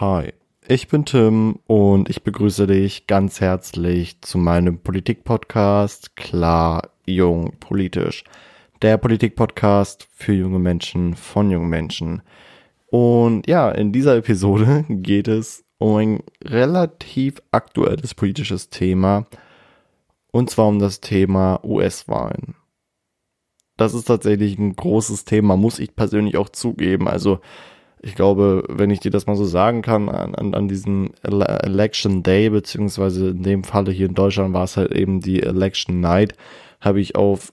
Hi, ich bin Tim und ich begrüße dich ganz herzlich zu meinem Politik-Podcast Klar, Jung, Politisch. Der Politik-Podcast für junge Menschen von jungen Menschen. Und ja, in dieser Episode geht es um ein relativ aktuelles politisches Thema und zwar um das Thema US-Wahlen. Das ist tatsächlich ein großes Thema, muss ich persönlich auch zugeben. Also ich glaube, wenn ich dir das mal so sagen kann, an, an, an diesem Election Day, beziehungsweise in dem Falle hier in Deutschland war es halt eben die Election Night, habe ich auf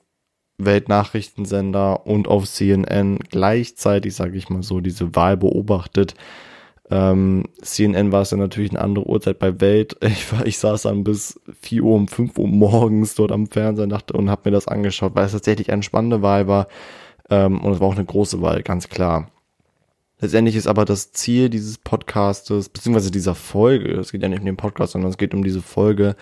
Weltnachrichtensender und auf CNN gleichzeitig, sage ich mal so, diese Wahl beobachtet. Ähm, CNN war es ja natürlich eine andere Uhrzeit bei Welt. Ich, war, ich saß dann bis 4 Uhr um 5 Uhr morgens dort am Fernseher dachte, und habe mir das angeschaut, weil es tatsächlich eine spannende Wahl war. Ähm, und es war auch eine große Wahl, ganz klar. Letztendlich ist aber das Ziel dieses Podcastes, beziehungsweise dieser Folge, es geht ja nicht um den Podcast, sondern es geht um diese Folge,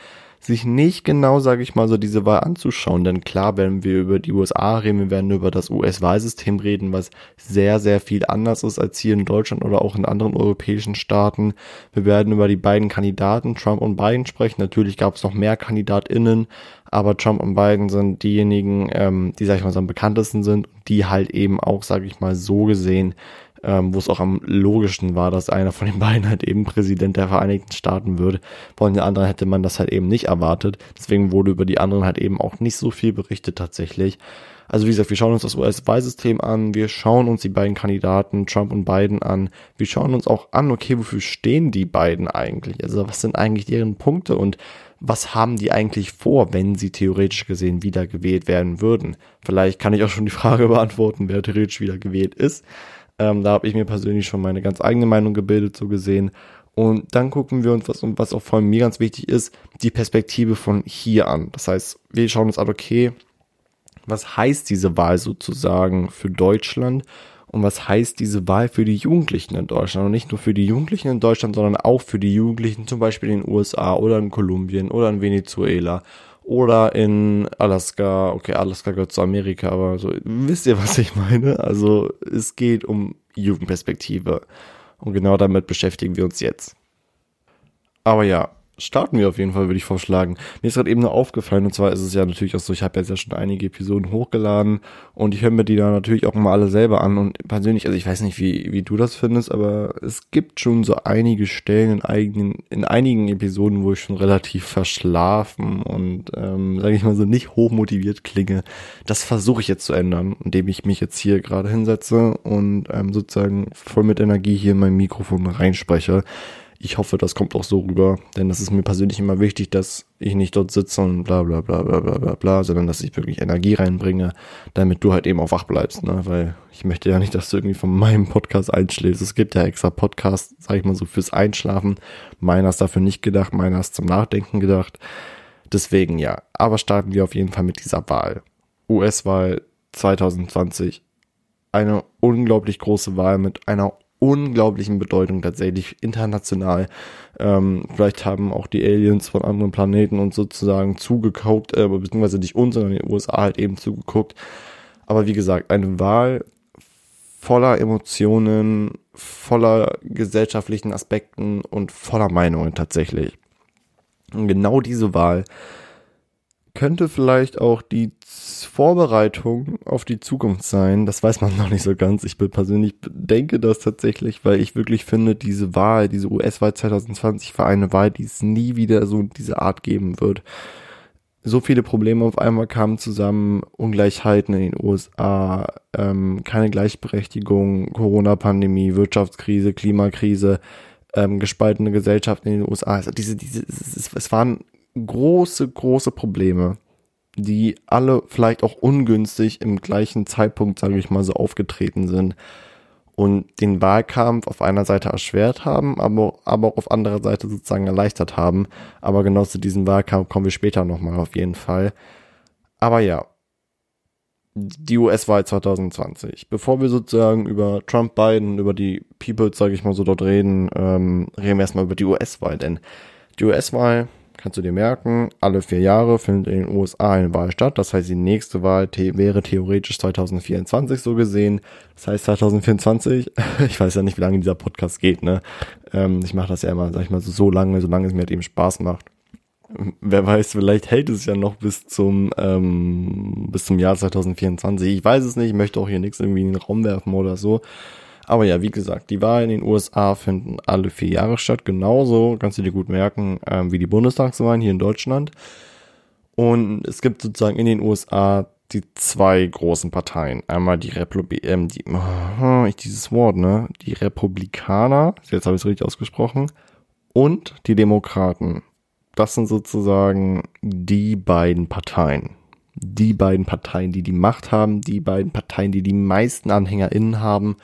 sich nicht genau, sage ich mal, so diese Wahl anzuschauen. Denn klar, wenn wir über die USA reden, wir werden über das US-Wahlsystem reden, was sehr, sehr viel anders ist als hier in Deutschland oder auch in anderen europäischen Staaten. Wir werden über die beiden Kandidaten, Trump und Biden, sprechen. Natürlich gab es noch mehr KandidatInnen, aber Trump und Biden sind diejenigen, ähm, die, sag ich mal, so am bekanntesten sind, die halt eben auch, sage ich mal, so gesehen ähm, wo es auch am logischsten war, dass einer von den beiden halt eben Präsident der Vereinigten Staaten wird. Von den anderen hätte man das halt eben nicht erwartet. Deswegen wurde über die anderen halt eben auch nicht so viel berichtet tatsächlich. Also wie gesagt, wir schauen uns das US-Wahlsystem an, wir schauen uns die beiden Kandidaten, Trump und Biden an, wir schauen uns auch an, okay, wofür stehen die beiden eigentlich? Also was sind eigentlich deren Punkte und was haben die eigentlich vor, wenn sie theoretisch gesehen wieder gewählt werden würden? Vielleicht kann ich auch schon die Frage beantworten, wer theoretisch wieder gewählt ist. Ähm, da habe ich mir persönlich schon meine ganz eigene Meinung gebildet, so gesehen. Und dann gucken wir uns, was, was auch vor allem mir ganz wichtig ist, die Perspektive von hier an. Das heißt, wir schauen uns an, okay, was heißt diese Wahl sozusagen für Deutschland und was heißt diese Wahl für die Jugendlichen in Deutschland und nicht nur für die Jugendlichen in Deutschland, sondern auch für die Jugendlichen zum Beispiel in den USA oder in Kolumbien oder in Venezuela oder in Alaska. Okay, Alaska gehört zu Amerika, aber so, wisst ihr, was ich meine? Also es geht um Jugendperspektive. Und genau damit beschäftigen wir uns jetzt. Aber ja, starten wir auf jeden Fall, würde ich vorschlagen. Mir ist gerade eben nur aufgefallen, und zwar ist es ja natürlich auch so, ich habe jetzt ja schon einige Episoden hochgeladen und ich höre mir die da natürlich auch mal alle selber an und persönlich, also ich weiß nicht, wie, wie du das findest, aber es gibt schon so einige Stellen in, eigenen, in einigen Episoden, wo ich schon relativ verschlafen und, ähm, sage ich mal so, nicht hochmotiviert klinge. Das versuche ich jetzt zu ändern, indem ich mich jetzt hier gerade hinsetze und ähm, sozusagen voll mit Energie hier in mein Mikrofon reinspreche ich hoffe, das kommt auch so rüber, denn das ist mir persönlich immer wichtig, dass ich nicht dort sitze und bla bla bla bla bla bla bla, sondern dass ich wirklich Energie reinbringe, damit du halt eben auch wach bleibst, ne? Weil ich möchte ja nicht, dass du irgendwie von meinem Podcast einschläfst. Es gibt ja extra Podcasts, sag ich mal so, fürs Einschlafen. Meiner ist dafür nicht gedacht, meiner ist zum Nachdenken gedacht. Deswegen ja. Aber starten wir auf jeden Fall mit dieser Wahl. US-Wahl 2020. Eine unglaublich große Wahl mit einer unglaublichen Bedeutung tatsächlich international. Ähm, vielleicht haben auch die Aliens von anderen Planeten uns sozusagen zugeguckt, äh, beziehungsweise nicht uns, sondern die USA halt eben zugeguckt. Aber wie gesagt, eine Wahl voller Emotionen, voller gesellschaftlichen Aspekten und voller Meinungen tatsächlich. Und genau diese Wahl könnte vielleicht auch die Vorbereitung auf die Zukunft sein. Das weiß man noch nicht so ganz. Ich persönlich denke das tatsächlich, weil ich wirklich finde, diese Wahl, diese US-Wahl 2020 war eine Wahl, die es nie wieder so diese Art geben wird. So viele Probleme auf einmal kamen zusammen, Ungleichheiten in den USA, ähm, keine Gleichberechtigung, Corona-Pandemie, Wirtschaftskrise, Klimakrise, ähm, gespaltene Gesellschaft in den USA. Also diese, diese, es, es waren große, große Probleme, die alle vielleicht auch ungünstig im gleichen Zeitpunkt, sage ich mal so, aufgetreten sind und den Wahlkampf auf einer Seite erschwert haben, aber, aber auch auf anderer Seite sozusagen erleichtert haben. Aber genau zu diesem Wahlkampf kommen wir später nochmal auf jeden Fall. Aber ja, die US-Wahl 2020. Bevor wir sozusagen über Trump, Biden, über die People, sage ich mal so, dort reden, ähm, reden wir erstmal über die US-Wahl, denn die US-Wahl kannst du dir merken, alle vier Jahre findet in den USA eine Wahl statt. Das heißt, die nächste Wahl the wäre theoretisch 2024 so gesehen. Das heißt 2024, ich weiß ja nicht, wie lange dieser Podcast geht, ne? Ähm, ich mache das ja immer, sag ich mal, so, so lange, solange es mir halt eben Spaß macht. Wer weiß, vielleicht hält es ja noch bis zum ähm, bis zum Jahr 2024. Ich weiß es nicht, ich möchte auch hier nichts irgendwie in den Raum werfen oder so. Aber ja, wie gesagt, die Wahlen in den USA finden alle vier Jahre statt. Genauso, kannst du dir gut merken, ähm, wie die Bundestagswahlen hier in Deutschland. Und es gibt sozusagen in den USA die zwei großen Parteien. Einmal die Republik, ähm, die, oh, ich dieses Wort, ne? Die Republikaner, jetzt habe ich es richtig ausgesprochen, und die Demokraten. Das sind sozusagen die beiden Parteien. Die beiden Parteien, die die Macht haben, die beiden Parteien, die die meisten AnhängerInnen haben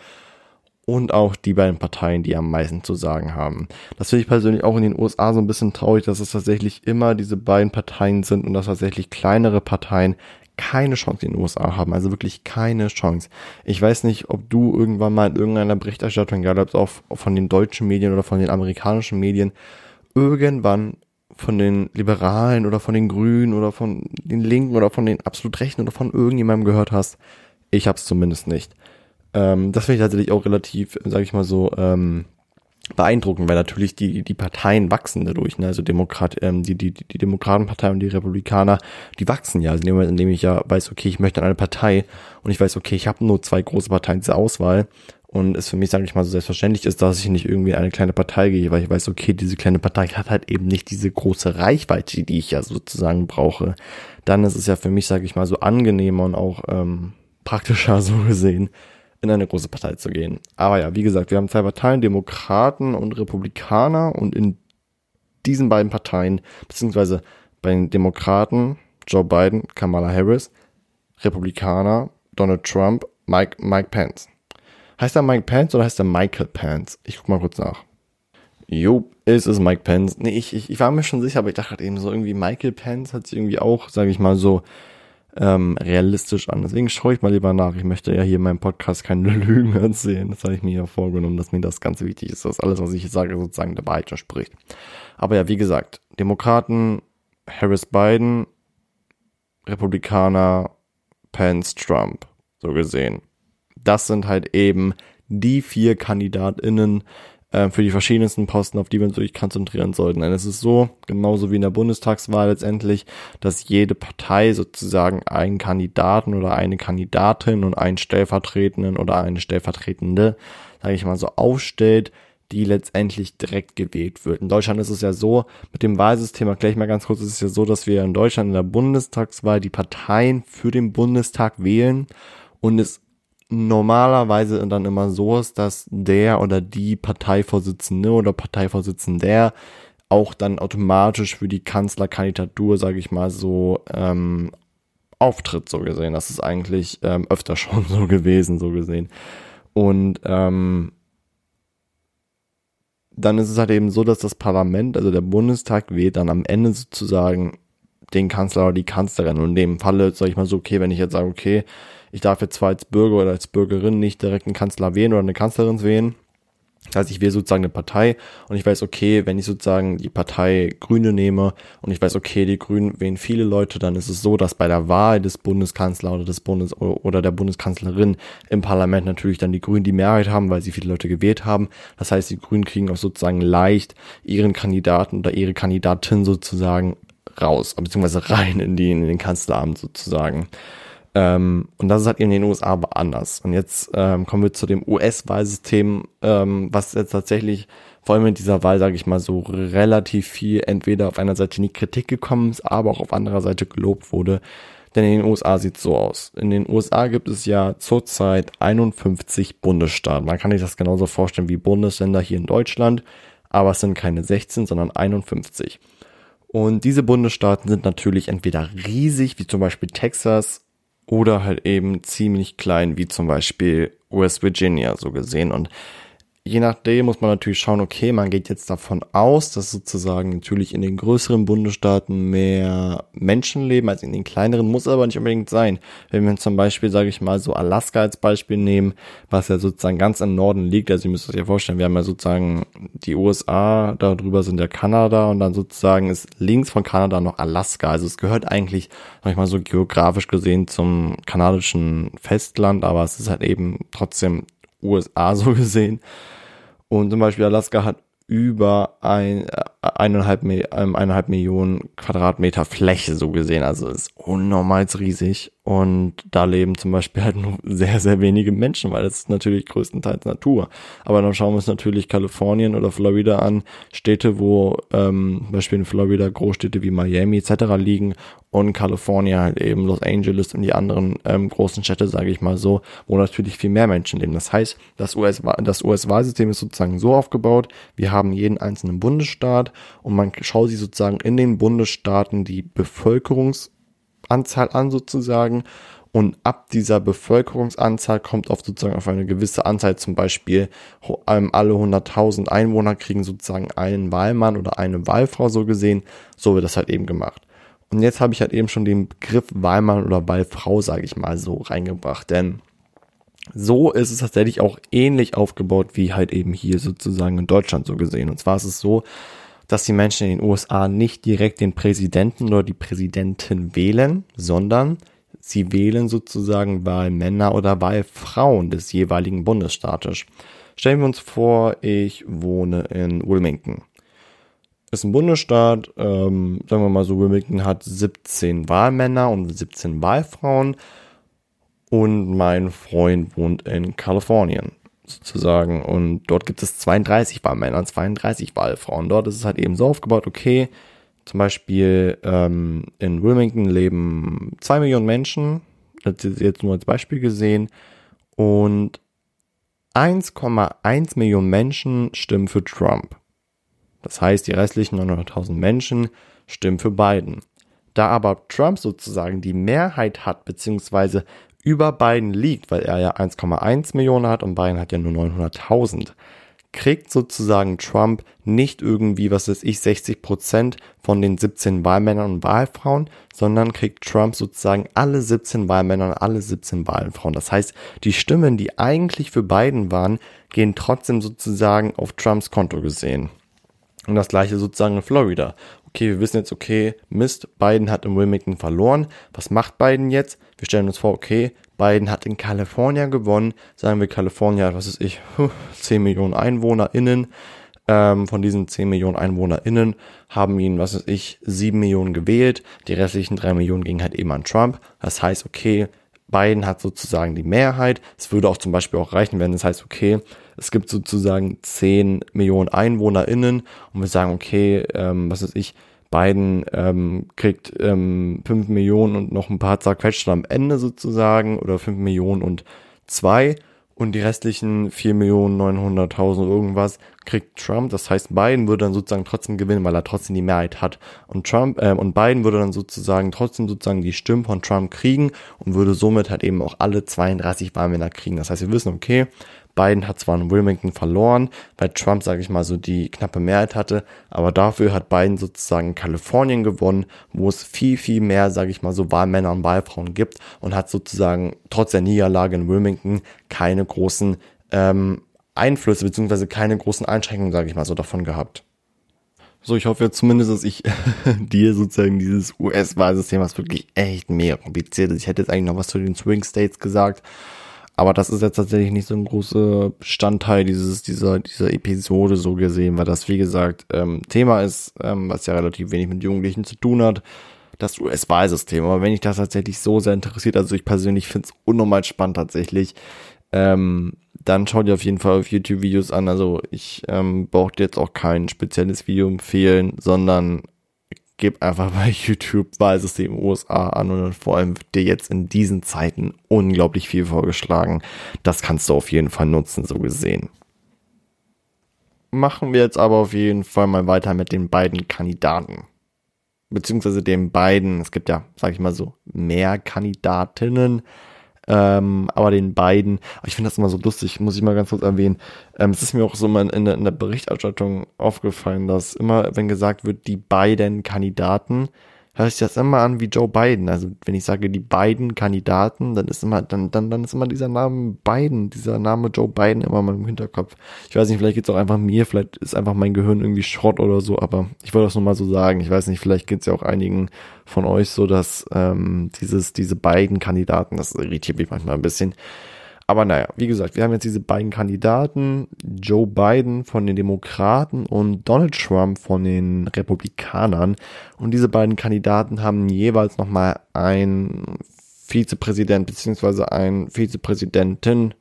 und auch die beiden Parteien, die am meisten zu sagen haben. Das finde ich persönlich auch in den USA so ein bisschen traurig, dass es tatsächlich immer diese beiden Parteien sind und dass tatsächlich kleinere Parteien keine Chance in den USA haben, also wirklich keine Chance. Ich weiß nicht, ob du irgendwann mal in irgendeiner Berichterstattung, egal ob es auch von den deutschen Medien oder von den amerikanischen Medien, irgendwann von den Liberalen oder von den Grünen oder von den Linken oder von den absolut Rechten oder von irgendjemandem gehört hast. Ich habe es zumindest nicht. Ähm, das finde ich tatsächlich auch relativ, sage ich mal so, ähm, beeindruckend, weil natürlich die die Parteien wachsen dadurch, ne? also Demokrat, ähm, die die die Demokratenpartei und die Republikaner, die wachsen ja, also in dem Moment, in dem ich ja weiß, okay, ich möchte eine Partei und ich weiß, okay, ich habe nur zwei große Parteien zur Auswahl und es für mich, sage ich mal, so selbstverständlich ist, dass ich nicht irgendwie eine kleine Partei gehe, weil ich weiß, okay, diese kleine Partei hat halt eben nicht diese große Reichweite, die ich ja sozusagen brauche. Dann ist es ja für mich, sage ich mal, so angenehmer und auch ähm, praktischer so gesehen, in eine große Partei zu gehen. Aber ja, wie gesagt, wir haben zwei Parteien, Demokraten und Republikaner und in diesen beiden Parteien, beziehungsweise bei den Demokraten Joe Biden, Kamala Harris, Republikaner Donald Trump, Mike, Mike Pence. Heißt er Mike Pence oder heißt er Michael Pence? Ich guck mal kurz nach. Jo, ist es Mike Pence. Nee, ich, ich, ich war mir schon sicher, aber ich dachte eben so irgendwie Michael Pence hat sich irgendwie auch, sage ich mal so, ähm, realistisch an. Deswegen schaue ich mal lieber nach. Ich möchte ja hier in meinem Podcast keine Lügen erzählen. Das habe ich mir ja vorgenommen, dass mir das ganz wichtig ist, dass alles, was ich sage, sozusagen der Wahrheit entspricht. Aber ja, wie gesagt, Demokraten, Harris Biden, Republikaner, Pence, Trump, so gesehen. Das sind halt eben die vier KandidatInnen, äh, für die verschiedensten Posten, auf die wir uns wirklich konzentrieren sollten. Denn es ist so, genauso wie in der Bundestagswahl letztendlich, dass jede Partei sozusagen einen Kandidaten oder eine Kandidatin und einen Stellvertretenden oder eine Stellvertretende, sage ich mal so, aufstellt, die letztendlich direkt gewählt wird. In Deutschland ist es ja so, mit dem Wahlsystem, erkläre ich mal ganz kurz, ist es ja so, dass wir in Deutschland in der Bundestagswahl die Parteien für den Bundestag wählen und es normalerweise dann immer so ist, dass der oder die Parteivorsitzende oder Parteivorsitzender auch dann automatisch für die Kanzlerkandidatur, sage ich mal so, ähm, auftritt, so gesehen. Das ist eigentlich ähm, öfter schon so gewesen, so gesehen. Und ähm, dann ist es halt eben so, dass das Parlament, also der Bundestag, wählt dann am Ende sozusagen den Kanzler oder die Kanzlerin. Und in dem Falle sage ich mal so, okay, wenn ich jetzt sage, okay, ich darf jetzt zwar als Bürger oder als Bürgerin nicht direkt einen Kanzler wählen oder eine Kanzlerin wählen. Das heißt, ich wähle sozusagen eine Partei und ich weiß, okay, wenn ich sozusagen die Partei Grüne nehme und ich weiß, okay, die Grünen wählen viele Leute, dann ist es so, dass bei der Wahl des Bundeskanzlers oder des Bundes oder der Bundeskanzlerin im Parlament natürlich dann die Grünen die Mehrheit haben, weil sie viele Leute gewählt haben. Das heißt, die Grünen kriegen auch sozusagen leicht ihren Kandidaten oder ihre Kandidatin sozusagen raus, beziehungsweise rein in, die, in den Kanzleramt sozusagen. Ähm, und das ist halt in den USA aber anders. Und jetzt ähm, kommen wir zu dem US-Wahlsystem, ähm, was jetzt tatsächlich vor allem in dieser Wahl, sage ich mal, so relativ viel entweder auf einer Seite in die Kritik gekommen ist, aber auch auf anderer Seite gelobt wurde. Denn in den USA sieht es so aus. In den USA gibt es ja zurzeit 51 Bundesstaaten. Man kann sich das genauso vorstellen wie Bundesländer hier in Deutschland, aber es sind keine 16, sondern 51. Und diese Bundesstaaten sind natürlich entweder riesig, wie zum Beispiel Texas, oder halt eben ziemlich klein, wie zum Beispiel West Virginia, so gesehen. Und je nachdem muss man natürlich schauen, okay, man geht jetzt davon aus, dass sozusagen natürlich in den größeren Bundesstaaten mehr Menschen leben als in den kleineren, muss aber nicht unbedingt sein. Wenn wir zum Beispiel, sage ich mal, so Alaska als Beispiel nehmen, was ja sozusagen ganz im Norden liegt, also ihr müsst euch ja vorstellen, wir haben ja sozusagen die USA, darüber sind ja Kanada und dann sozusagen ist links von Kanada noch Alaska. Also es gehört eigentlich, sag ich mal so geografisch gesehen zum kanadischen Festland, aber es ist halt eben trotzdem USA so gesehen. Und zum Beispiel Alaska hat über ein, äh, eineinhalb, ähm, eineinhalb Millionen Quadratmeter Fläche so gesehen. Also ist unnormal riesig. Und da leben zum Beispiel halt nur sehr, sehr wenige Menschen, weil es ist natürlich größtenteils Natur. Aber dann schauen wir uns natürlich Kalifornien oder Florida an, Städte, wo ähm, zum Beispiel in Florida Großstädte wie Miami etc. liegen und Kalifornien halt eben Los Angeles und die anderen ähm, großen Städte, sage ich mal so, wo natürlich viel mehr Menschen leben. Das heißt, das US-Wahlsystem das US ist sozusagen so aufgebaut, wir haben jeden einzelnen Bundesstaat und man schaut sich sozusagen in den Bundesstaaten die Bevölkerungs Anzahl an sozusagen und ab dieser Bevölkerungsanzahl kommt auf sozusagen auf eine gewisse Anzahl, zum Beispiel ähm, alle 100.000 Einwohner kriegen sozusagen einen Wahlmann oder eine Wahlfrau so gesehen. So wird das halt eben gemacht. Und jetzt habe ich halt eben schon den Begriff Wahlmann oder Wahlfrau, sage ich mal, so reingebracht. Denn so ist es tatsächlich auch ähnlich aufgebaut wie halt eben hier sozusagen in Deutschland so gesehen. Und zwar ist es so, dass die Menschen in den USA nicht direkt den Präsidenten oder die Präsidentin wählen, sondern sie wählen sozusagen Wahlmänner oder Wahlfrauen des jeweiligen Bundesstaates. Stellen wir uns vor, ich wohne in Wilmington. Ist ein Bundesstaat, ähm, sagen wir mal so, Wilmington hat 17 Wahlmänner und 17 Wahlfrauen und mein Freund wohnt in Kalifornien sozusagen. Und dort gibt es 32 Wahlmänner und 32 Wahlfrauen. Dort ist es halt eben so aufgebaut, okay, zum Beispiel ähm, in Wilmington leben zwei Millionen Menschen, das ist jetzt nur als Beispiel gesehen, und 1,1 Millionen Menschen stimmen für Trump. Das heißt, die restlichen 900.000 Menschen stimmen für Biden. Da aber Trump sozusagen die Mehrheit hat, beziehungsweise über Biden liegt, weil er ja 1,1 Millionen hat und Biden hat ja nur 900.000, kriegt sozusagen Trump nicht irgendwie, was weiß ich, 60 Prozent von den 17 Wahlmännern und Wahlfrauen, sondern kriegt Trump sozusagen alle 17 Wahlmänner und alle 17 Wahlfrauen. Das heißt, die Stimmen, die eigentlich für Biden waren, gehen trotzdem sozusagen auf Trumps Konto gesehen. Und das gleiche sozusagen in Florida. Okay, wir wissen jetzt, okay, Mist, Biden hat in Wilmington verloren. Was macht Biden jetzt? Wir stellen uns vor, okay, Biden hat in Kalifornien gewonnen. Sagen wir, Kalifornien hat, was ist ich, 10 Millionen EinwohnerInnen. Ähm, von diesen 10 Millionen EinwohnerInnen haben ihn, was weiß ich, 7 Millionen gewählt. Die restlichen 3 Millionen gingen halt eben an Trump. Das heißt, okay, Biden hat sozusagen die Mehrheit. Es würde auch zum Beispiel auch reichen, wenn es heißt, okay, es gibt sozusagen 10 Millionen EinwohnerInnen und wir sagen, okay, ähm, was weiß ich, Biden ähm, kriegt ähm, 5 Millionen und noch ein paar zerquetscht am Ende sozusagen oder 5 Millionen und zwei und die restlichen 4 Millionen 900.000 irgendwas kriegt Trump. Das heißt, Biden würde dann sozusagen trotzdem gewinnen, weil er trotzdem die Mehrheit hat. Und Trump äh, und Biden würde dann sozusagen trotzdem sozusagen die Stimmen von Trump kriegen und würde somit halt eben auch alle 32 Wahlmänner kriegen. Das heißt, wir wissen, okay, Biden hat zwar in Wilmington verloren, weil Trump, sage ich mal, so die knappe Mehrheit hatte, aber dafür hat Biden sozusagen Kalifornien gewonnen, wo es viel, viel mehr, sage ich mal, so Wahlmänner und Wahlfrauen gibt und hat sozusagen trotz der Niederlage in Wilmington keine großen ähm, Einflüsse beziehungsweise keine großen Einschränkungen, sage ich mal, so davon gehabt. So, ich hoffe jetzt zumindest, dass ich dir sozusagen dieses US-Wahlsystem, was wirklich echt mega kompliziert ist. Ich hätte jetzt eigentlich noch was zu den Swing States gesagt, aber das ist jetzt tatsächlich nicht so ein großer Bestandteil dieses, dieser, dieser Episode so gesehen, weil das, wie gesagt, ähm, Thema ist, ähm, was ja relativ wenig mit Jugendlichen zu tun hat. Das US-Wahlsystem. Aber wenn dich das tatsächlich so sehr interessiert, also ich persönlich finde es unnormal spannend tatsächlich, ähm, dann schau dir auf jeden Fall auf YouTube Videos an. Also ich ähm, brauche dir jetzt auch kein spezielles Video empfehlen, sondern gib einfach bei YouTube Wahlsystem USA an und vor allem wird dir jetzt in diesen Zeiten unglaublich viel vorgeschlagen. Das kannst du auf jeden Fall nutzen, so gesehen. Machen wir jetzt aber auf jeden Fall mal weiter mit den beiden Kandidaten. Beziehungsweise den beiden, es gibt ja, sag ich mal so, mehr Kandidatinnen. Ähm, aber den beiden, ich finde das immer so lustig, muss ich mal ganz kurz erwähnen. Ähm, es ist mir auch so mal in in der Berichterstattung aufgefallen, dass immer, wenn gesagt wird, die beiden Kandidaten, hört sich das immer an wie Joe Biden. Also wenn ich sage die beiden Kandidaten, dann ist immer, dann, dann, dann ist immer dieser Name Biden, dieser Name Joe Biden immer mal im Hinterkopf. Ich weiß nicht, vielleicht geht's auch einfach mir, vielleicht ist einfach mein Gehirn irgendwie Schrott oder so, aber ich wollte das nur mal so sagen. Ich weiß nicht, vielleicht geht's ja auch einigen von euch so, dass ähm, dieses, diese beiden Kandidaten, das irritiert mich manchmal ein bisschen. Aber naja, wie gesagt, wir haben jetzt diese beiden Kandidaten, Joe Biden von den Demokraten und Donald Trump von den Republikanern. Und diese beiden Kandidaten haben jeweils nochmal ein Vizepräsident beziehungsweise ein Vizepräsidentin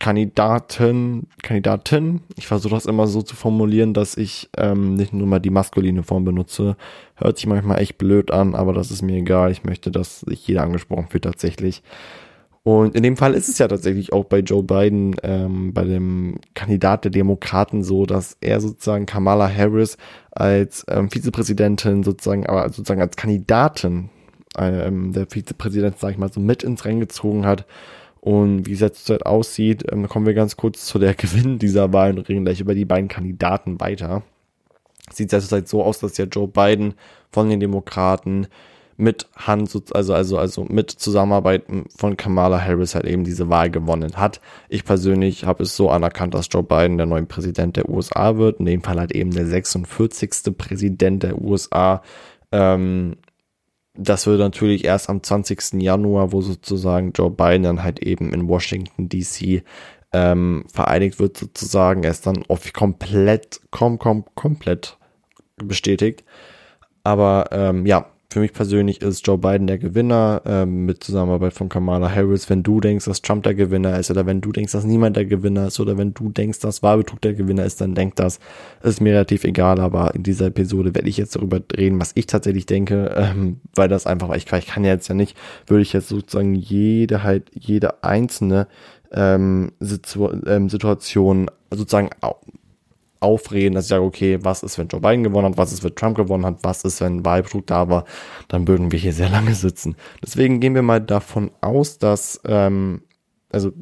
Kandidaten, Kandidatin. Ich versuche das immer so zu formulieren, dass ich ähm, nicht nur mal die maskuline Form benutze. Hört sich manchmal echt blöd an, aber das ist mir egal. Ich möchte, dass sich jeder angesprochen fühlt tatsächlich. Und in dem Fall ist es ja tatsächlich auch bei Joe Biden, ähm, bei dem Kandidat der Demokraten so, dass er sozusagen Kamala Harris als ähm, Vizepräsidentin sozusagen, aber sozusagen als Kandidatin ähm, der Vizepräsident, sag ich mal, so mit ins Rennen gezogen hat. Und wie es jetzt zurzeit aussieht, ähm, kommen wir ganz kurz zu der Gewinn dieser Wahl und reden gleich über die beiden Kandidaten weiter. Sieht es zurzeit so aus, dass ja Joe Biden von den Demokraten mit Hand, also, also, also mit Zusammenarbeit von Kamala Harris halt eben diese Wahl gewonnen hat. Ich persönlich habe es so anerkannt, dass Joe Biden der neue Präsident der USA wird. In dem Fall halt eben der 46. Präsident der USA. Ähm, das wird natürlich erst am 20. Januar, wo sozusagen Joe Biden dann halt eben in Washington DC ähm, vereinigt wird sozusagen. Er ist dann auf komplett, kom, kom, komplett bestätigt. Aber ähm, ja, für mich persönlich ist Joe Biden der Gewinner ähm, mit Zusammenarbeit von Kamala Harris. Wenn du denkst, dass Trump der Gewinner ist oder wenn du denkst, dass niemand der Gewinner ist oder wenn du denkst, dass Wahlbetrug der Gewinner ist, dann denk das. Ist mir relativ egal, aber in dieser Episode werde ich jetzt darüber reden, was ich tatsächlich denke, ähm, weil das einfach, ich, ich kann ja jetzt ja nicht, würde ich jetzt sozusagen jede halt, jede einzelne ähm, Situ ähm, Situation sozusagen aufreden, dass ich sage, okay, was ist, wenn Joe Biden gewonnen hat, was ist, wenn Trump gewonnen hat, was ist, wenn Wahlbetrug da war, dann würden wir hier sehr lange sitzen. Deswegen gehen wir mal davon aus, dass, ähm, also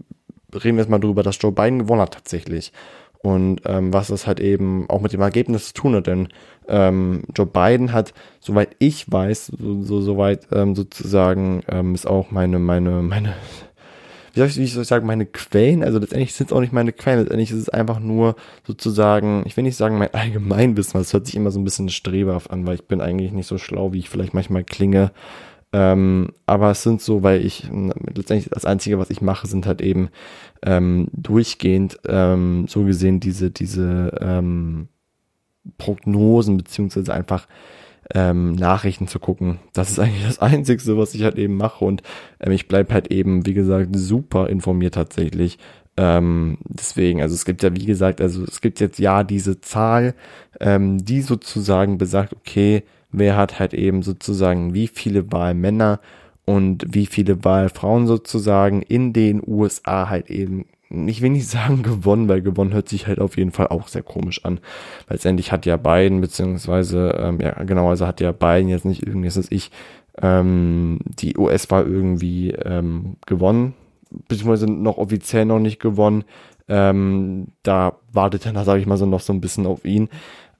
reden wir jetzt mal drüber, dass Joe Biden gewonnen hat tatsächlich. Und ähm, was das halt eben auch mit dem Ergebnis zu tun hat, denn ähm, Joe Biden hat, soweit ich weiß, so, so soweit ähm, sozusagen ähm, ist auch meine, meine, meine wie soll ich, wie soll ich sagen, meine Quellen, also letztendlich sind es auch nicht meine Quellen, letztendlich ist es einfach nur sozusagen, ich will nicht sagen mein Allgemeinwissen, es hört sich immer so ein bisschen streberhaft an, weil ich bin eigentlich nicht so schlau, wie ich vielleicht manchmal klinge. Ähm, aber es sind so, weil ich letztendlich das Einzige, was ich mache, sind halt eben ähm, durchgehend ähm, so gesehen diese, diese ähm, Prognosen, beziehungsweise einfach ähm, Nachrichten zu gucken. Das ist eigentlich das Einzige, was ich halt eben mache und ähm, ich bleib halt eben, wie gesagt, super informiert tatsächlich. Ähm, deswegen, also es gibt ja, wie gesagt, also es gibt jetzt ja diese Zahl, ähm, die sozusagen besagt, okay, wer hat halt eben sozusagen wie viele Wahlmänner und wie viele Wahlfrauen sozusagen in den USA halt eben ich will nicht sagen gewonnen, weil gewonnen hört sich halt auf jeden Fall auch sehr komisch an. Letztendlich hat ja Biden, beziehungsweise, ähm, ja, genau, also hat ja Biden jetzt nicht irgendwie, ist ich, ähm, die US-Wahl irgendwie ähm, gewonnen, beziehungsweise noch offiziell noch nicht gewonnen. Ähm, da wartet er, sage ich mal so, noch so ein bisschen auf ihn.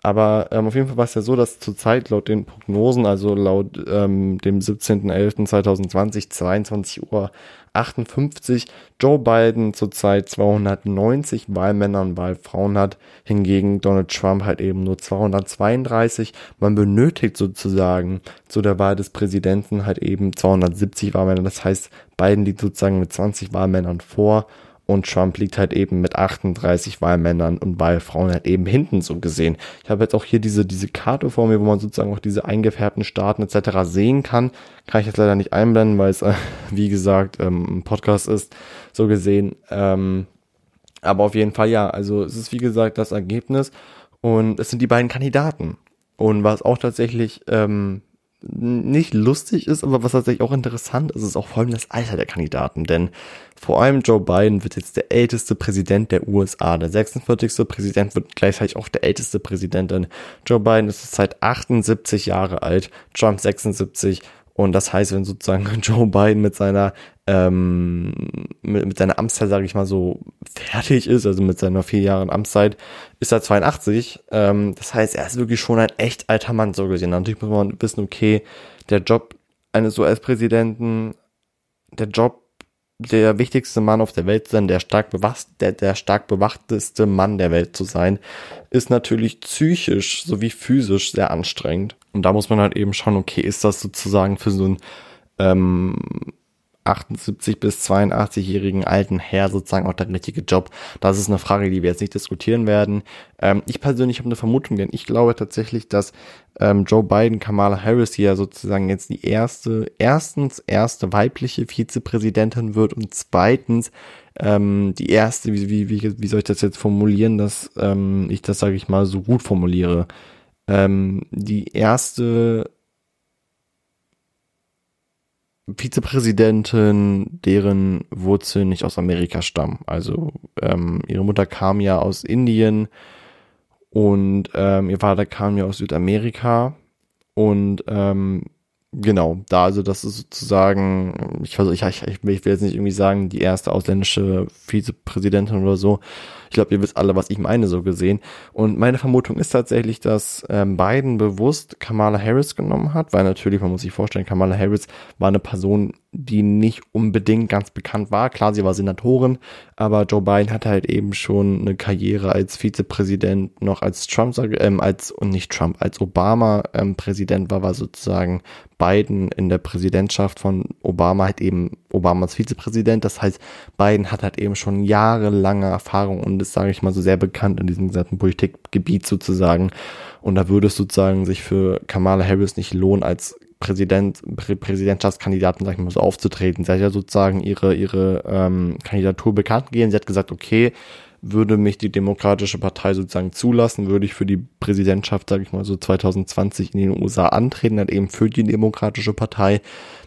Aber ähm, auf jeden Fall war es ja so, dass zurzeit laut den Prognosen, also laut ähm, dem 17.11.2020, 22 Uhr 58 Joe Biden zurzeit 290 Wahlmänner und Wahlfrauen hat, hingegen Donald Trump halt eben nur 232. Man benötigt sozusagen zu der Wahl des Präsidenten halt eben 270 Wahlmänner. Das heißt, Biden liegt sozusagen mit 20 Wahlmännern vor und Trump liegt halt eben mit 38 Wahlmännern und Wahlfrauen halt eben hinten so gesehen. Ich habe jetzt auch hier diese, diese Karte vor mir, wo man sozusagen auch diese eingefärbten Staaten etc. sehen kann. Kann ich jetzt leider nicht einblenden, weil es, äh, wie gesagt, ähm, ein Podcast ist, so gesehen. Ähm, aber auf jeden Fall ja, also es ist wie gesagt das Ergebnis und es sind die beiden Kandidaten. Und was auch tatsächlich ähm, nicht lustig ist, aber was tatsächlich auch interessant ist, ist auch vor allem das Alter der Kandidaten. Denn vor allem Joe Biden wird jetzt der älteste Präsident der USA. Der 46. Präsident wird gleichzeitig auch der älteste Präsident, denn Joe Biden ist seit 78 Jahre alt, Trump 76. Und das heißt, wenn sozusagen Joe Biden mit seiner ähm, mit, mit seiner Amtszeit, sage ich mal so, fertig ist, also mit seiner vier Jahren Amtszeit, ist er 82. Ähm, das heißt, er ist wirklich schon ein echt alter Mann so gesehen. Natürlich muss man wissen, okay, der Job eines US-Präsidenten, der Job der wichtigste Mann auf der Welt zu sein, der stark bewacht, der, der stark bewachteste Mann der Welt zu sein, ist natürlich psychisch sowie physisch sehr anstrengend. Und da muss man halt eben schauen, okay, ist das sozusagen für so ein ähm, 78 bis 82-jährigen alten Herr sozusagen auch der richtige Job? Das ist eine Frage, die wir jetzt nicht diskutieren werden. Ähm, ich persönlich habe eine Vermutung, denn ich glaube tatsächlich, dass ähm, Joe Biden, Kamala Harris hier sozusagen jetzt die erste, erstens erste weibliche Vizepräsidentin wird und zweitens ähm, die erste, wie, wie, wie, wie soll ich das jetzt formulieren, dass ähm, ich das, sage ich mal, so gut formuliere. Ähm, die erste Vizepräsidentin, deren Wurzeln nicht aus Amerika stammen. Also ähm, ihre Mutter kam ja aus Indien und ähm, ihr Vater kam ja aus Südamerika und ähm, genau, da also das ist sozusagen, ich, ich, ich, ich will jetzt nicht irgendwie sagen, die erste ausländische Vizepräsidentin oder so, ich glaube, ihr wisst alle, was ich meine, so gesehen. Und meine Vermutung ist tatsächlich, dass ähm, Biden bewusst Kamala Harris genommen hat, weil natürlich, man muss sich vorstellen, Kamala Harris war eine Person, die nicht unbedingt ganz bekannt war. Klar, sie war Senatorin, aber Joe Biden hatte halt eben schon eine Karriere als Vizepräsident, noch als Trump, ähm, als, und nicht Trump, als Obama ähm, Präsident war, war sozusagen Biden in der Präsidentschaft von Obama halt eben Obamas Vizepräsident. Das heißt, Biden hat halt eben schon jahrelange Erfahrung und ist, sage ich mal, so sehr bekannt in diesem gesamten Politikgebiet sozusagen. Und da würde es sozusagen sich für Kamala Harris nicht lohnen, als Präsident, Prä Präsidentschaftskandidaten, sag ich mal so, aufzutreten. Sie hat ja sozusagen ihre, ihre ähm, Kandidatur bekannt gegeben. Sie hat gesagt, okay, würde mich die Demokratische Partei sozusagen zulassen, würde ich für die Präsidentschaft, sage ich mal so 2020 in den USA antreten, halt eben für die Demokratische Partei.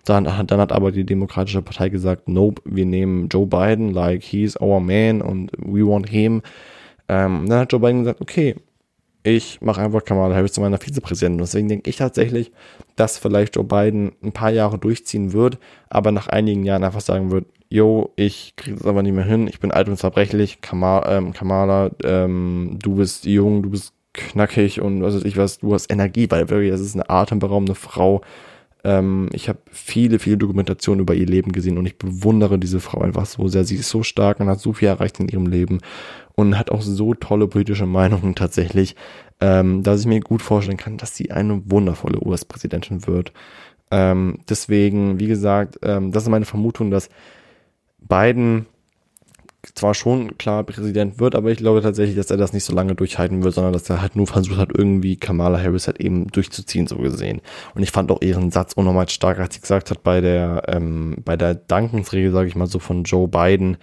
Dann, dann hat aber die Demokratische Partei gesagt, nope, wir nehmen Joe Biden, like he's our man und we want him. Ähm, dann hat Joe Biden gesagt, okay, ich mache einfach Kamala Harris zu meiner Vizepräsidentin. Deswegen denke ich tatsächlich, dass vielleicht Joe Biden ein paar Jahre durchziehen wird, aber nach einigen Jahren einfach sagen wird, yo, ich kriege das aber nicht mehr hin, ich bin alt und zerbrechlich, Kamala, ähm, Kamala ähm, du bist jung, du bist knackig und was weiß ich was, du hast Energie, weil wirklich, das ist eine atemberaubende Frau. Ähm, ich habe viele, viele Dokumentationen über ihr Leben gesehen und ich bewundere diese Frau einfach so sehr. Sie ist so stark und hat so viel erreicht in ihrem Leben und hat auch so tolle politische Meinungen tatsächlich, ähm, dass ich mir gut vorstellen kann, dass sie eine wundervolle US-Präsidentin wird. Ähm, deswegen, wie gesagt, ähm, das ist meine Vermutung, dass Biden zwar schon klar Präsident wird, aber ich glaube tatsächlich, dass er das nicht so lange durchhalten wird, sondern dass er halt nur versucht hat, irgendwie Kamala Harris halt eben durchzuziehen, so gesehen. Und ich fand auch ihren Satz unnormal stark, als sie gesagt hat, bei der, ähm, bei der Dankensrede, sage ich mal so, von Joe Biden,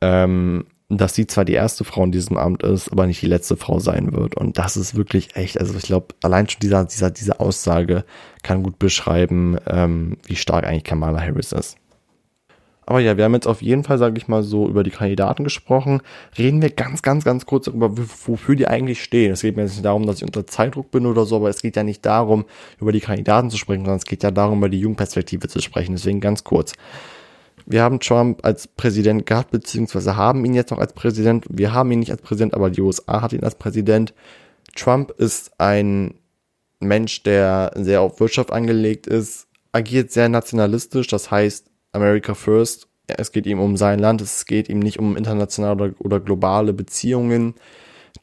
ähm, dass sie zwar die erste Frau in diesem Amt ist, aber nicht die letzte Frau sein wird. Und das ist wirklich echt, also ich glaube, allein schon dieser, dieser, diese Aussage kann gut beschreiben, ähm, wie stark eigentlich Kamala Harris ist. Aber ja, wir haben jetzt auf jeden Fall, sage ich mal so, über die Kandidaten gesprochen. Reden wir ganz, ganz, ganz kurz darüber, wofür die eigentlich stehen. Es geht mir jetzt nicht darum, dass ich unter Zeitdruck bin oder so, aber es geht ja nicht darum, über die Kandidaten zu sprechen, sondern es geht ja darum, über die Jugendperspektive zu sprechen. Deswegen ganz kurz. Wir haben Trump als Präsident gehabt, beziehungsweise haben ihn jetzt noch als Präsident. Wir haben ihn nicht als Präsident, aber die USA hat ihn als Präsident. Trump ist ein Mensch, der sehr auf Wirtschaft angelegt ist, agiert sehr nationalistisch, das heißt America First. Es geht ihm um sein Land, es geht ihm nicht um internationale oder, globale Beziehungen.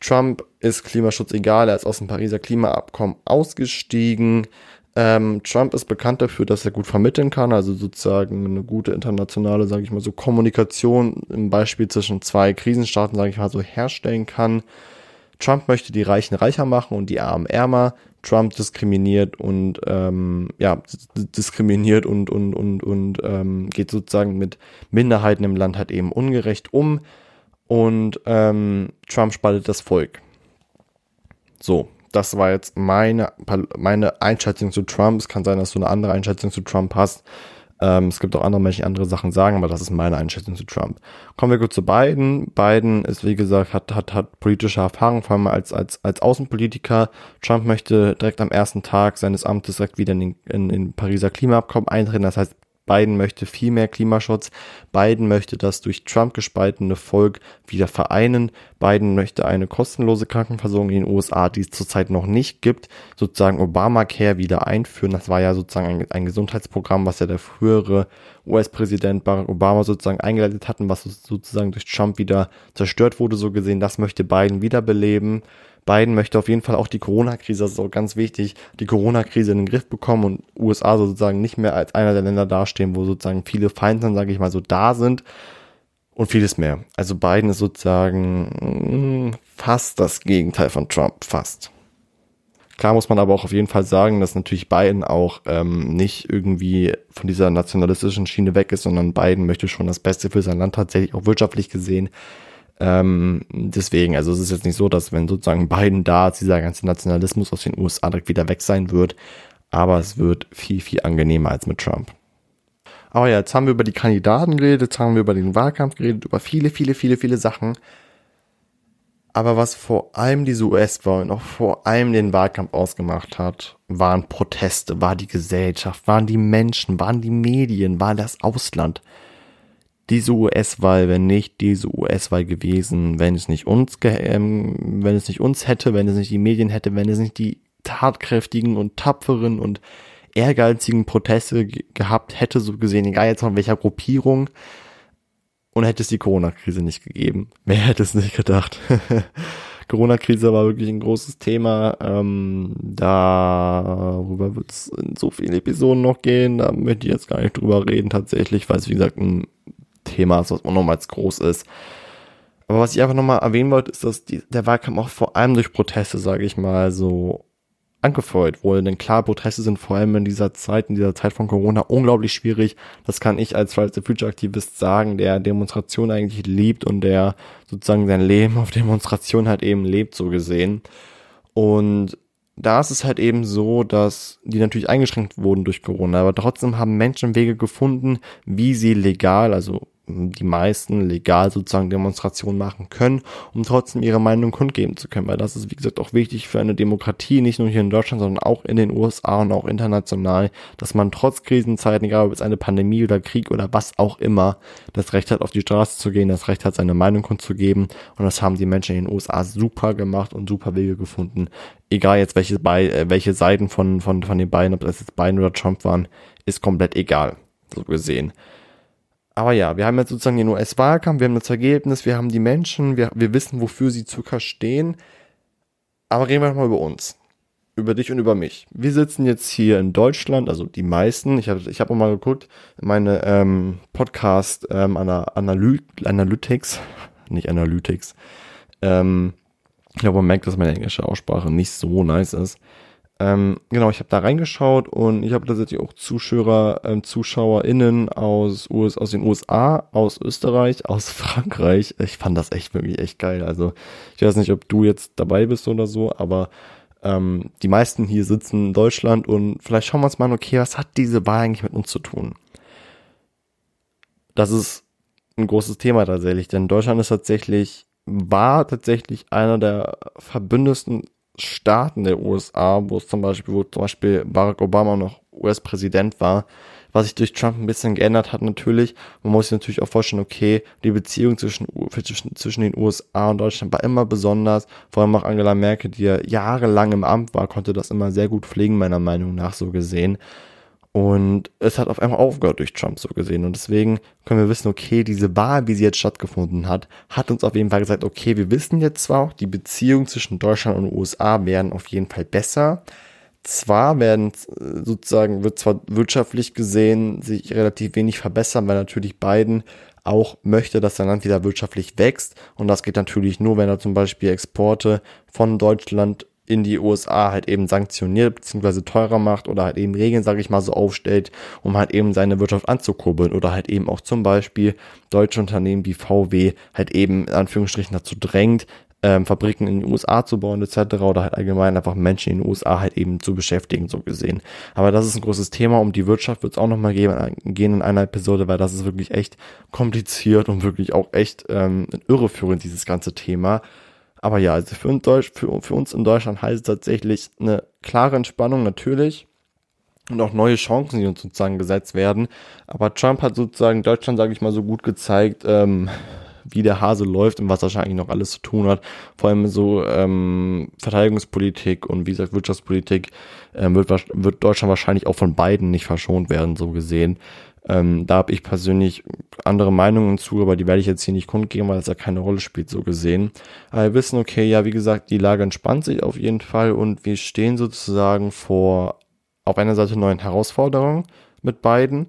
Trump ist Klimaschutz egal, er ist aus dem Pariser Klimaabkommen ausgestiegen. Ähm, Trump ist bekannt dafür, dass er gut vermitteln kann, also sozusagen eine gute internationale, sage ich mal so, Kommunikation im Beispiel zwischen zwei Krisenstaaten, sage ich mal so, herstellen kann. Trump möchte die Reichen reicher machen und die Armen ärmer. Trump diskriminiert und ähm, ja diskriminiert und und und und ähm, geht sozusagen mit Minderheiten im Land halt eben ungerecht um und ähm, Trump spaltet das Volk. So, das war jetzt meine, meine Einschätzung zu Trump. Es kann sein, dass du eine andere Einschätzung zu Trump hast. Ähm, es gibt auch andere Menschen, die andere Sachen sagen, aber das ist meine Einschätzung zu Trump. Kommen wir kurz zu Biden. Biden ist, wie gesagt, hat, hat, hat politische Erfahrung, vor allem als, als, als Außenpolitiker. Trump möchte direkt am ersten Tag seines Amtes direkt wieder in den, in, in Pariser Klimaabkommen eintreten. Das heißt, Biden möchte viel mehr Klimaschutz. Biden möchte das durch Trump gespaltene Volk wieder vereinen. Biden möchte eine kostenlose Krankenversorgung in den USA, die es zurzeit noch nicht gibt, sozusagen Obamacare wieder einführen. Das war ja sozusagen ein, ein Gesundheitsprogramm, was ja der frühere US-Präsident Barack Obama sozusagen eingeleitet hatten, was sozusagen durch Trump wieder zerstört wurde, so gesehen. Das möchte Biden wiederbeleben. Biden möchte auf jeden Fall auch die Corona-Krise, das ist auch ganz wichtig, die Corona-Krise in den Griff bekommen und USA sozusagen nicht mehr als einer der Länder dastehen, wo sozusagen viele Feinde, sage ich mal, so da sind und vieles mehr. Also Biden ist sozusagen mm, fast das Gegenteil von Trump, fast. Klar muss man aber auch auf jeden Fall sagen, dass natürlich Biden auch ähm, nicht irgendwie von dieser nationalistischen Schiene weg ist, sondern Biden möchte schon das Beste für sein Land tatsächlich auch wirtschaftlich gesehen. Ähm, deswegen, also es ist jetzt nicht so, dass wenn sozusagen Biden da ist, dieser ganze Nationalismus aus den USA direkt wieder weg sein wird, aber es wird viel, viel angenehmer als mit Trump. Aber ja, jetzt haben wir über die Kandidaten geredet, jetzt haben wir über den Wahlkampf geredet, über viele, viele, viele, viele Sachen. Aber was vor allem diese US-Wahl und auch vor allem den Wahlkampf ausgemacht hat, waren Proteste, war die Gesellschaft, waren die Menschen, waren die Medien, war das Ausland diese US-Wahl wäre nicht diese US-Wahl gewesen, wenn es nicht uns, ähm, wenn es nicht uns hätte, wenn es nicht die Medien hätte, wenn es nicht die tatkräftigen und tapferen und ehrgeizigen Proteste gehabt hätte, so gesehen, egal jetzt von welcher Gruppierung, und hätte es die Corona-Krise nicht gegeben. Wer hätte es nicht gedacht? Corona-Krise war wirklich ein großes Thema. Ähm, darüber wird es in so vielen Episoden noch gehen. Da möchte ich jetzt gar nicht drüber reden, tatsächlich, weil es, wie gesagt, ein Thema ist, was nochmals groß ist. Aber was ich einfach nochmal erwähnen wollte, ist, dass die, der Wahlkampf auch vor allem durch Proteste, sage ich mal, so angefeuert wurde. Denn klar, Proteste sind vor allem in dieser Zeit, in dieser Zeit von Corona unglaublich schwierig. Das kann ich als Fridays the Future Aktivist sagen, der Demonstration eigentlich liebt und der sozusagen sein Leben auf Demonstration halt eben lebt, so gesehen. Und da ist es halt eben so, dass die natürlich eingeschränkt wurden durch Corona, aber trotzdem haben Menschen Wege gefunden, wie sie legal, also die meisten legal sozusagen Demonstrationen machen können, um trotzdem ihre Meinung kundgeben zu können, weil das ist, wie gesagt, auch wichtig für eine Demokratie, nicht nur hier in Deutschland, sondern auch in den USA und auch international, dass man trotz Krisenzeiten, egal ob es eine Pandemie oder Krieg oder was auch immer, das Recht hat, auf die Straße zu gehen, das Recht hat, seine Meinung kundzugeben. Und das haben die Menschen in den USA super gemacht und super Wege gefunden, egal jetzt welche, Be äh, welche Seiten von, von, von den beiden, ob das jetzt Biden oder Trump waren, ist komplett egal, so gesehen. Aber ja, wir haben jetzt sozusagen den US-Wahlkampf, wir haben das Ergebnis, wir haben die Menschen, wir, wir wissen, wofür sie circa stehen. Aber reden wir doch mal über uns. Über dich und über mich. Wir sitzen jetzt hier in Deutschland, also die meisten. Ich habe ich hab auch mal geguckt, meine ähm, Podcast ähm, Analy Analytics, nicht Analytics. Ähm, ich glaube, man merkt, dass meine englische Aussprache nicht so nice ist. Ähm, genau, ich habe da reingeschaut und ich habe tatsächlich auch Zuschauer, ähm, ZuschauerInnen aus, US, aus den USA, aus Österreich, aus Frankreich. Ich fand das echt wirklich echt geil. Also ich weiß nicht, ob du jetzt dabei bist oder so, aber ähm, die meisten hier sitzen in Deutschland und vielleicht schauen wir uns mal an, okay, was hat diese Wahl eigentlich mit uns zu tun? Das ist ein großes Thema tatsächlich, denn Deutschland ist tatsächlich, war tatsächlich einer der verbündesten Staaten der USA, wo es zum Beispiel, wo zum Beispiel Barack Obama noch US-Präsident war, was sich durch Trump ein bisschen geändert hat natürlich. Man muss sich natürlich auch vorstellen, okay, die Beziehung zwischen, zwischen, zwischen den USA und Deutschland war immer besonders. Vor allem auch Angela Merkel, die ja jahrelang im Amt war, konnte das immer sehr gut pflegen, meiner Meinung nach so gesehen. Und es hat auf einmal aufgehört durch Trump so gesehen. Und deswegen können wir wissen, okay, diese Wahl, wie sie jetzt stattgefunden hat, hat uns auf jeden Fall gesagt, okay, wir wissen jetzt zwar auch, die Beziehungen zwischen Deutschland und USA werden auf jeden Fall besser. Zwar werden äh, sozusagen, wird zwar wirtschaftlich gesehen sich relativ wenig verbessern, weil natürlich Biden auch möchte, dass sein Land wieder wirtschaftlich wächst. Und das geht natürlich nur, wenn er zum Beispiel Exporte von Deutschland in die USA halt eben sanktioniert bzw. teurer macht oder halt eben Regeln, sage ich mal, so aufstellt, um halt eben seine Wirtschaft anzukurbeln oder halt eben auch zum Beispiel deutsche Unternehmen wie VW halt eben in Anführungsstrichen dazu drängt, ähm, Fabriken in den USA zu bauen etc. oder halt allgemein einfach Menschen in den USA halt eben zu beschäftigen, so gesehen. Aber das ist ein großes Thema, um die Wirtschaft wird es auch nochmal gehen, in einer Episode, weil das ist wirklich echt kompliziert und wirklich auch echt ähm, irreführend, dieses ganze Thema. Aber ja, also für uns, Deutsch, für, für uns in Deutschland heißt es tatsächlich eine klare Entspannung natürlich. und auch neue Chancen, die uns sozusagen gesetzt werden. Aber Trump hat sozusagen Deutschland, sage ich mal, so gut gezeigt, ähm, wie der Hase läuft und was wahrscheinlich noch alles zu tun hat. Vor allem so ähm, Verteidigungspolitik und wie gesagt Wirtschaftspolitik ähm, wird, wird Deutschland wahrscheinlich auch von beiden nicht verschont werden, so gesehen. Ähm, da habe ich persönlich andere Meinungen zu, aber die werde ich jetzt hier nicht kundgeben, weil das ja keine Rolle spielt, so gesehen. Aber wir wissen, okay, ja, wie gesagt, die Lage entspannt sich auf jeden Fall und wir stehen sozusagen vor auf einer Seite neuen Herausforderungen mit beiden,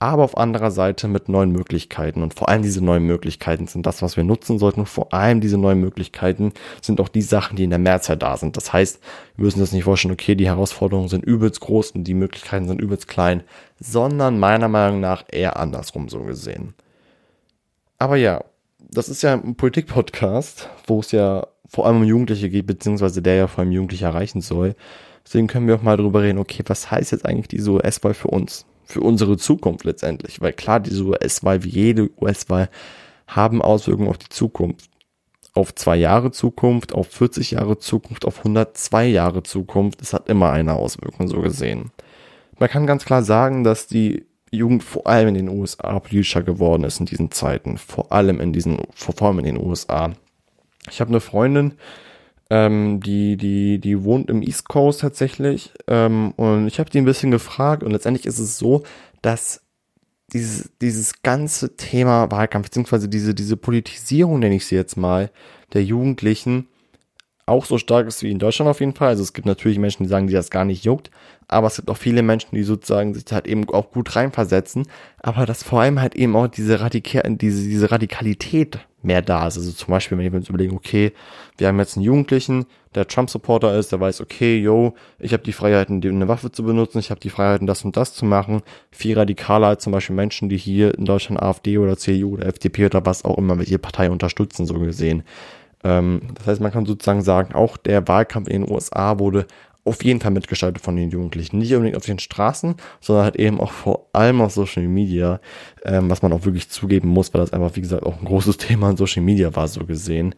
aber auf anderer Seite mit neuen Möglichkeiten. Und vor allem diese neuen Möglichkeiten sind das, was wir nutzen sollten. Und vor allem diese neuen Möglichkeiten sind auch die Sachen, die in der Mehrzeit da sind. Das heißt, wir müssen uns nicht vorstellen, okay, die Herausforderungen sind übelst groß und die Möglichkeiten sind übelst klein, sondern meiner Meinung nach eher andersrum so gesehen. Aber ja, das ist ja ein Politik-Podcast, wo es ja vor allem um Jugendliche geht, beziehungsweise der ja vor allem Jugendliche erreichen soll. Deswegen können wir auch mal drüber reden, okay, was heißt jetzt eigentlich diese US-Wahl für uns? Für unsere Zukunft letztendlich. Weil klar, diese US-Wahl wie jede US-Wahl haben Auswirkungen auf die Zukunft. Auf zwei Jahre Zukunft, auf 40 Jahre Zukunft, auf 102 Jahre Zukunft. Es hat immer eine Auswirkung, so gesehen. Man kann ganz klar sagen, dass die Jugend vor allem in den USA politischer geworden ist in diesen Zeiten. Vor allem in diesen, vor allem in den USA. Ich habe eine Freundin, ähm, die, die, die wohnt im East Coast tatsächlich. Ähm, und ich habe die ein bisschen gefragt und letztendlich ist es so, dass dieses, dieses ganze Thema Wahlkampf, beziehungsweise diese, diese Politisierung, nenne ich sie jetzt mal, der Jugendlichen, auch so stark ist wie in Deutschland auf jeden Fall. Also es gibt natürlich Menschen, die sagen, die das gar nicht juckt, aber es gibt auch viele Menschen, die sozusagen sich halt eben auch gut reinversetzen, aber dass vor allem halt eben auch diese, Radika diese, diese Radikalität mehr da ist. Also zum Beispiel, wenn wir uns überlegen, okay, wir haben jetzt einen Jugendlichen, der Trump-Supporter ist, der weiß, okay, yo, ich habe die Freiheiten, eine Waffe zu benutzen, ich habe die Freiheiten, das und das zu machen. Viel radikaler als zum Beispiel Menschen, die hier in Deutschland AfD oder CDU oder FDP oder was auch immer, welche Partei unterstützen, so gesehen. Ähm, das heißt, man kann sozusagen sagen, auch der Wahlkampf in den USA wurde auf jeden Fall mitgestaltet von den Jugendlichen. Nicht unbedingt auf den Straßen, sondern halt eben auch vor allem auf Social Media, ähm, was man auch wirklich zugeben muss, weil das einfach, wie gesagt, auch ein großes Thema in Social Media war, so gesehen.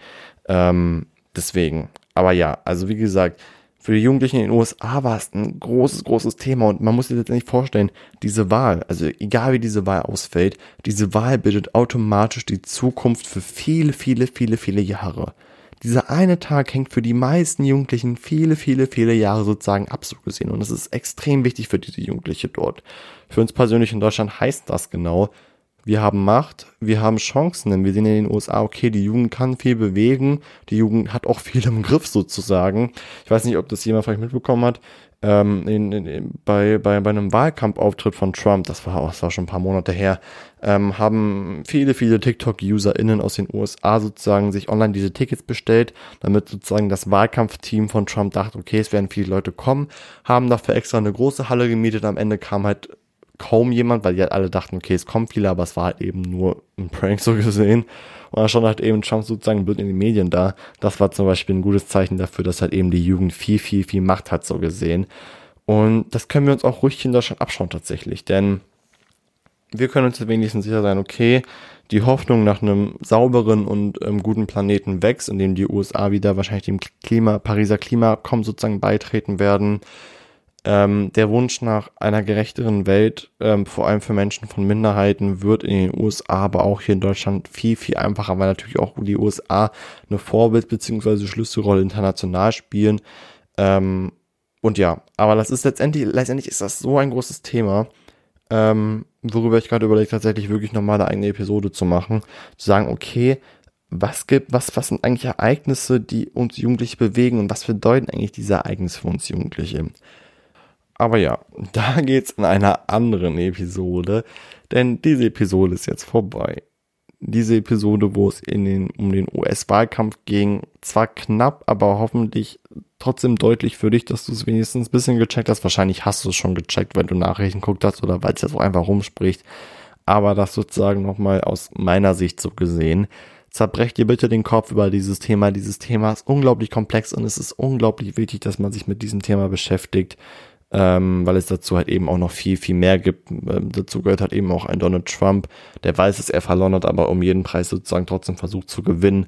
Ähm, deswegen. Aber ja, also wie gesagt, für die Jugendlichen in den USA war es ein großes, großes Thema und man muss sich jetzt nicht vorstellen, diese Wahl, also egal wie diese Wahl ausfällt, diese Wahl bildet automatisch die Zukunft für viele, viele, viele, viele Jahre dieser eine Tag hängt für die meisten Jugendlichen viele, viele, viele Jahre sozusagen ab, so gesehen. Und es ist extrem wichtig für diese Jugendliche dort. Für uns persönlich in Deutschland heißt das genau, wir haben Macht, wir haben Chancen, denn wir sehen in den USA, okay, die Jugend kann viel bewegen, die Jugend hat auch viel im Griff sozusagen. Ich weiß nicht, ob das jemand vielleicht mitbekommen hat ähm, in, in, bei, bei, bei einem Wahlkampfauftritt von Trump, das war, das war schon ein paar Monate her, ähm, haben viele, viele TikTok-UserInnen aus den USA sozusagen sich online diese Tickets bestellt, damit sozusagen das Wahlkampfteam von Trump dachte, okay, es werden viele Leute kommen, haben dafür extra eine große Halle gemietet, am Ende kam halt kaum jemand, weil die halt alle dachten, okay, es kommen viele, aber es war halt eben nur ein Prank so gesehen. Und dann stand halt eben Trump sozusagen blöd in den Medien da. Das war zum Beispiel ein gutes Zeichen dafür, dass halt eben die Jugend viel, viel, viel Macht hat, so gesehen. Und das können wir uns auch ruhig in Deutschland abschauen tatsächlich, denn wir können uns wenigstens sicher sein, okay, die Hoffnung nach einem sauberen und ähm, guten Planeten wächst, in dem die USA wieder wahrscheinlich dem Klima, Pariser Klimaabkommen sozusagen beitreten werden ähm, der Wunsch nach einer gerechteren Welt, ähm, vor allem für Menschen von Minderheiten, wird in den USA, aber auch hier in Deutschland viel, viel einfacher, weil natürlich auch die USA eine Vorbild- bzw. Schlüsselrolle international spielen. Ähm, und ja, aber das ist letztendlich, letztendlich ist das so ein großes Thema, ähm, worüber ich gerade überlege, tatsächlich wirklich nochmal eine eigene Episode zu machen, zu sagen, okay, was gibt, was, was sind eigentlich Ereignisse, die uns Jugendliche bewegen und was bedeuten eigentlich diese Ereignisse für uns Jugendliche? Aber ja, da geht's in einer anderen Episode, denn diese Episode ist jetzt vorbei. Diese Episode, wo es in den, um den US-Wahlkampf ging, zwar knapp, aber hoffentlich trotzdem deutlich für dich, dass du es wenigstens ein bisschen gecheckt hast. Wahrscheinlich hast du es schon gecheckt, wenn du Nachrichten guckt hast oder weil es jetzt so einfach rumspricht. Aber das sozusagen nochmal aus meiner Sicht so gesehen. Zerbrecht dir bitte den Kopf über dieses Thema. Dieses Thema ist unglaublich komplex und es ist unglaublich wichtig, dass man sich mit diesem Thema beschäftigt ähm, weil es dazu halt eben auch noch viel, viel mehr gibt. Ähm, dazu gehört halt eben auch ein Donald Trump, der weiß, dass er verloren hat, aber um jeden Preis sozusagen trotzdem versucht zu gewinnen.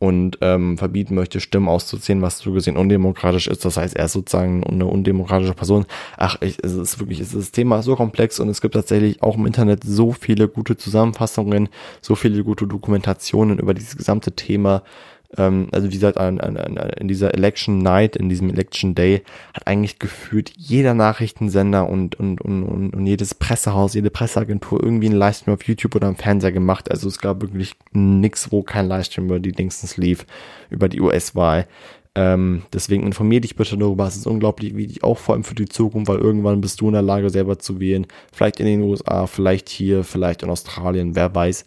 und ähm, verbieten möchte, Stimmen auszuzählen, was so gesehen undemokratisch ist. Das heißt, er ist sozusagen eine undemokratische Person. Ach, ich, es ist wirklich, es ist, das Thema so komplex und es gibt tatsächlich auch im Internet so viele gute Zusammenfassungen, so viele gute Dokumentationen über dieses gesamte Thema ähm, also wie gesagt, an, an, an, in dieser Election Night, in diesem Election Day, hat eigentlich gefühlt jeder Nachrichtensender und, und, und, und, und jedes Pressehaus, jede Presseagentur irgendwie einen Livestream auf YouTube oder am Fernseher gemacht. Also es gab wirklich nix, wo kein Livestream über die Dingsens lief, über die US-Wahl. Ähm, deswegen informier dich bitte darüber. Es ist unglaublich wichtig, auch vor allem für die Zukunft, weil irgendwann bist du in der Lage, selber zu wählen. Vielleicht in den USA, vielleicht hier, vielleicht in Australien, wer weiß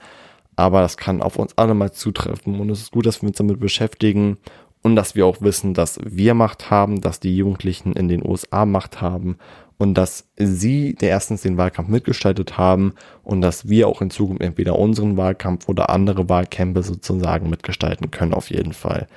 aber das kann auf uns alle mal zutreffen und es ist gut, dass wir uns damit beschäftigen und dass wir auch wissen, dass wir Macht haben, dass die Jugendlichen in den USA Macht haben und dass sie der erstens den Wahlkampf mitgestaltet haben und dass wir auch in Zukunft entweder unseren Wahlkampf oder andere Wahlkämpfe sozusagen mitgestalten können auf jeden Fall.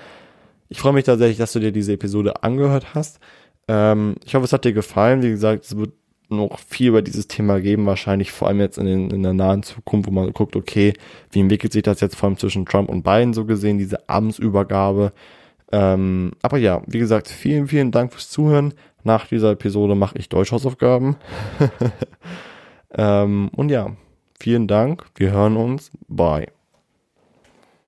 Ich freue mich tatsächlich, dass du dir diese Episode angehört hast. Ähm, ich hoffe, es hat dir gefallen. Wie gesagt, es wird noch viel über dieses Thema geben, wahrscheinlich vor allem jetzt in, den, in der nahen Zukunft, wo man guckt, okay, wie entwickelt sich das jetzt vor allem zwischen Trump und Biden so gesehen, diese Abendsübergabe. Ähm, aber ja, wie gesagt, vielen, vielen Dank fürs Zuhören. Nach dieser Episode mache ich Deutschhausaufgaben. ähm, und ja, vielen Dank. Wir hören uns. Bye.